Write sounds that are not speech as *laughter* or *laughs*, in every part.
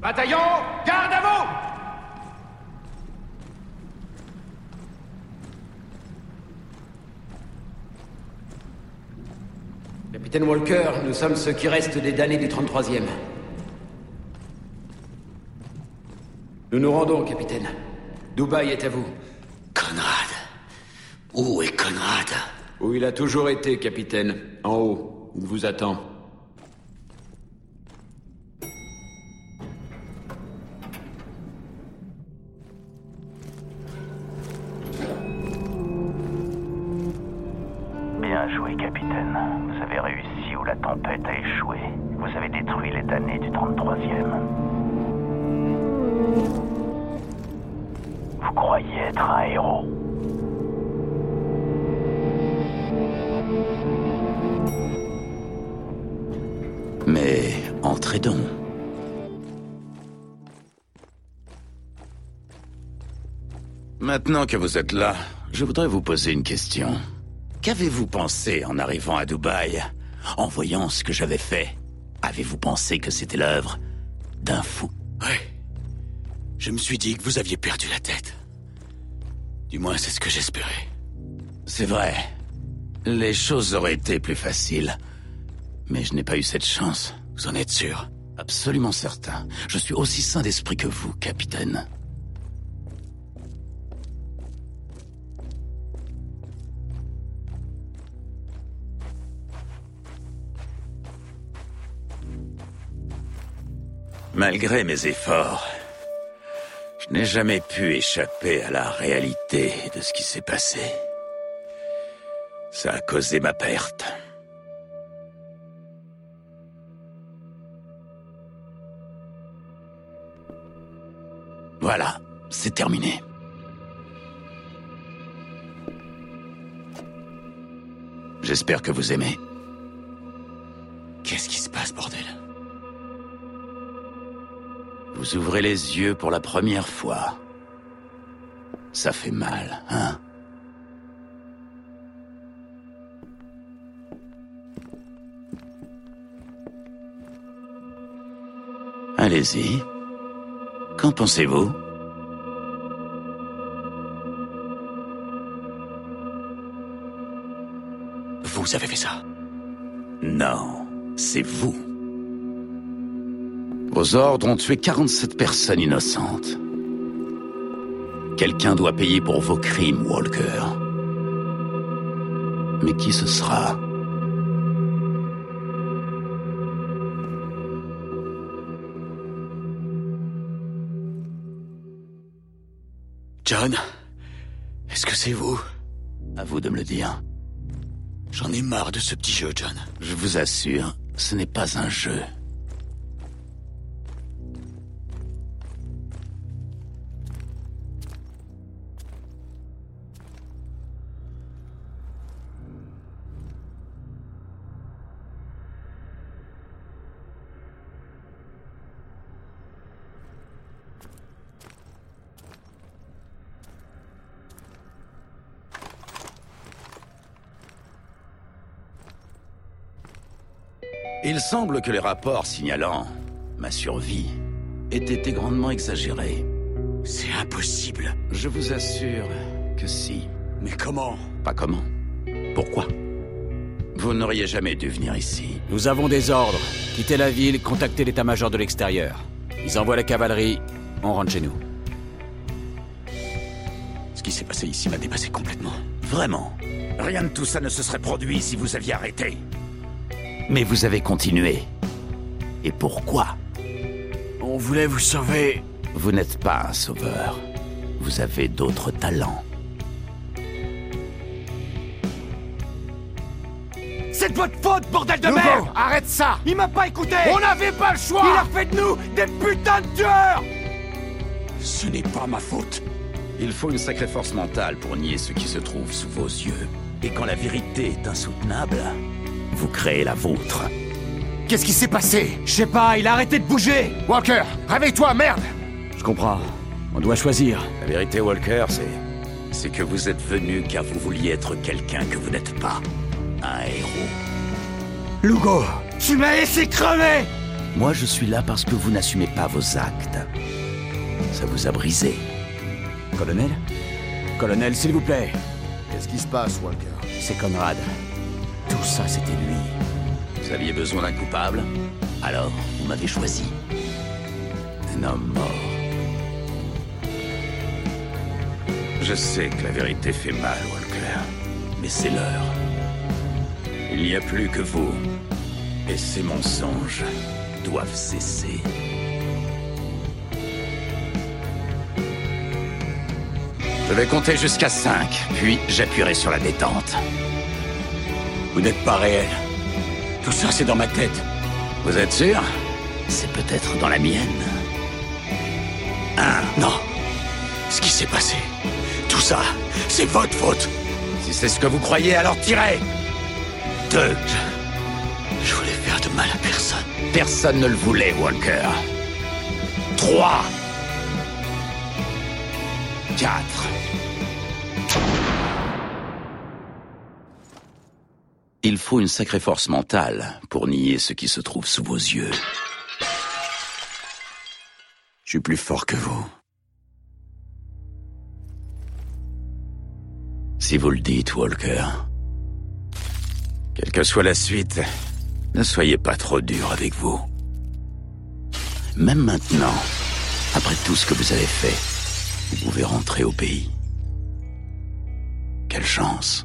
Bataillon, garde à vous Capitaine Walker, nous sommes ceux qui restent des damnés du 33e. Nous nous rendons, capitaine. Dubaï est à vous. Conrad. Où est Conrad? Où il a toujours été, capitaine. En haut. Il vous attend. La tempête a échoué. Vous avez détruit les damnés du 33e. Vous croyez être un héros. Mais entrez donc. Maintenant que vous êtes là, je voudrais vous poser une question. Qu'avez-vous pensé en arrivant à Dubaï? En voyant ce que j'avais fait, avez-vous pensé que c'était l'œuvre d'un fou? Ouais. Je me suis dit que vous aviez perdu la tête. Du moins, c'est ce que j'espérais. C'est vrai. Les choses auraient été plus faciles. Mais je n'ai pas eu cette chance. Vous en êtes sûr? Absolument certain. Je suis aussi sain d'esprit que vous, capitaine. Malgré mes efforts, je n'ai jamais pu échapper à la réalité de ce qui s'est passé. Ça a causé ma perte. Voilà, c'est terminé. J'espère que vous aimez. Qu'est-ce qui se passe, bordel? Vous ouvrez les yeux pour la première fois. Ça fait mal, hein? Allez-y. Qu'en pensez-vous? Vous avez fait ça? Non, c'est vous. Vos ordres ont tué 47 personnes innocentes. Quelqu'un doit payer pour vos crimes, Walker. Mais qui ce sera? John Est-ce que c'est vous? À vous de me le dire. J'en ai marre de ce petit jeu, John. Je vous assure, ce n'est pas un jeu. Il semble que les rapports signalant ma survie aient été grandement exagérés. C'est impossible. Je vous assure que si. Mais comment? Pas comment. Pourquoi? Vous n'auriez jamais dû venir ici. Nous avons des ordres. Quittez la ville, contactez l'état-major de l'extérieur. Ils envoient la cavalerie, on rentre chez nous. Ce qui s'est passé ici m'a dépassé complètement. Vraiment. Rien de tout ça ne se serait produit si vous aviez arrêté. Mais vous avez continué. Et pourquoi? On voulait vous sauver. Vous n'êtes pas un sauveur. Vous avez d'autres talents. C'est de votre faute, bordel de Hugo, merde arrête ça Il m'a pas écouté On n'avait pas le choix Il a fait de nous des putains de tueurs Ce n'est pas ma faute. Il faut une sacrée force mentale pour nier ce qui se trouve sous vos yeux. Et quand la vérité est insoutenable, vous créez la vôtre. Qu'est-ce qui s'est passé? Je sais pas, il a arrêté de bouger Walker, réveille-toi, merde Je comprends. On doit choisir. La vérité, Walker, c'est... C'est que vous êtes venu car vous vouliez être quelqu'un que vous n'êtes pas. Un héros. Lugo, tu m'as laissé crever Moi, je suis là parce que vous n'assumez pas vos actes. Ça vous a brisé. Colonel? Colonel, s'il vous plaît. Qu'est-ce qui se passe, Walker? C'est Conrad. Tout ça, c'était lui. Vous aviez besoin d'un coupable Alors, vous m'avez choisi. Un homme mort. Je sais que la vérité fait mal, Walker. Mais c'est l'heure. Il n'y a plus que vous. Et ces mensonges doivent cesser. Je vais compter jusqu'à 5, puis j'appuierai sur la détente. Vous n'êtes pas réel. Tout ça, c'est dans ma tête. Vous êtes sûr? C'est peut-être dans la mienne. Un, non. Ce qui s'est passé, tout ça, c'est votre faute. Si c'est ce que vous croyez, alors tirez Deux. Je voulais faire de mal à personne. Personne ne le voulait, Walker. Trois. Quatre. Il faut une sacrée force mentale pour nier ce qui se trouve sous vos yeux. Je suis plus fort que vous. Si vous le dites, Walker. Quelle que soit la suite, ne soyez pas trop dur avec vous. Même maintenant, après tout ce que vous avez fait, vous pouvez rentrer au pays. Quelle chance.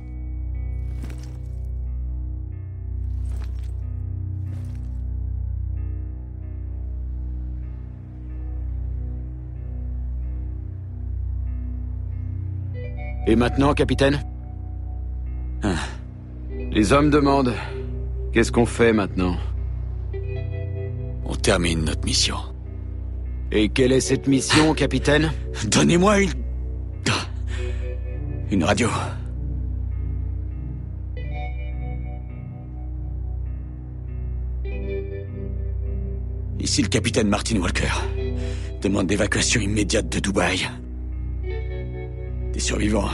Et maintenant, capitaine Ah. Les hommes demandent Qu'est-ce qu'on fait maintenant On termine notre mission. Et quelle est cette mission, capitaine Donnez-moi une... Une radio. Ici le capitaine Martin Walker. Demande d'évacuation immédiate de Dubaï. Des survivants.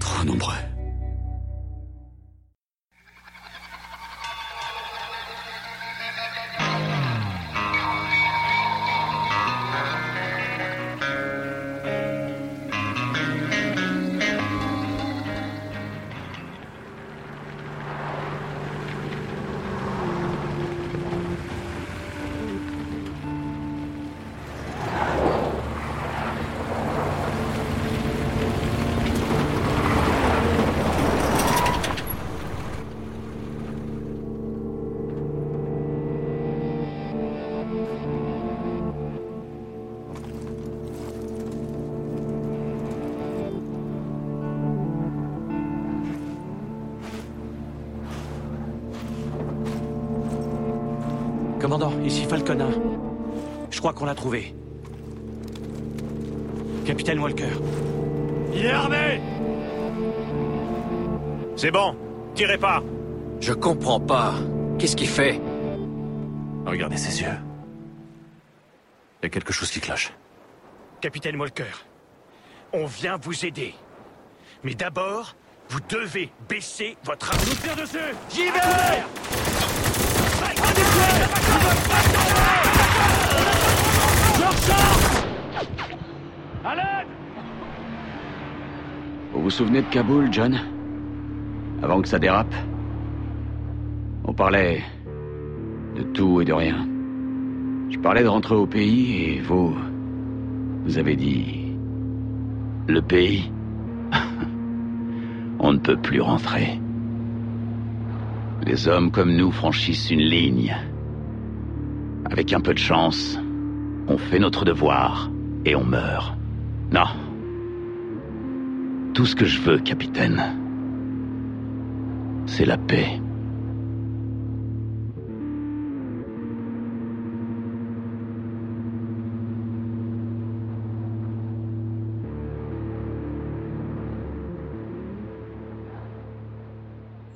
Trop nombreux. Commandant, ici Falcon 1. Je crois qu'on l'a trouvé. Capitaine Walker. Il est armé? C'est bon, tirez pas Je comprends pas. Qu'est-ce qu'il fait? Regardez ses yeux. Il y a quelque chose qui cloche. Capitaine Walker, on vient vous aider. Mais d'abord, vous devez baisser votre arme. Nous tire dessus J'y vais Vous vous souvenez de Kaboul, John? Avant que ça dérape? On parlait de tout et de rien. Je parlais de rentrer au pays et vous... Vous avez dit... Le pays? *laughs* On ne peut plus rentrer. Les hommes comme nous franchissent une ligne. Avec un peu de chance, on fait notre devoir et on meurt. Non. Tout ce que je veux, capitaine, c'est la paix.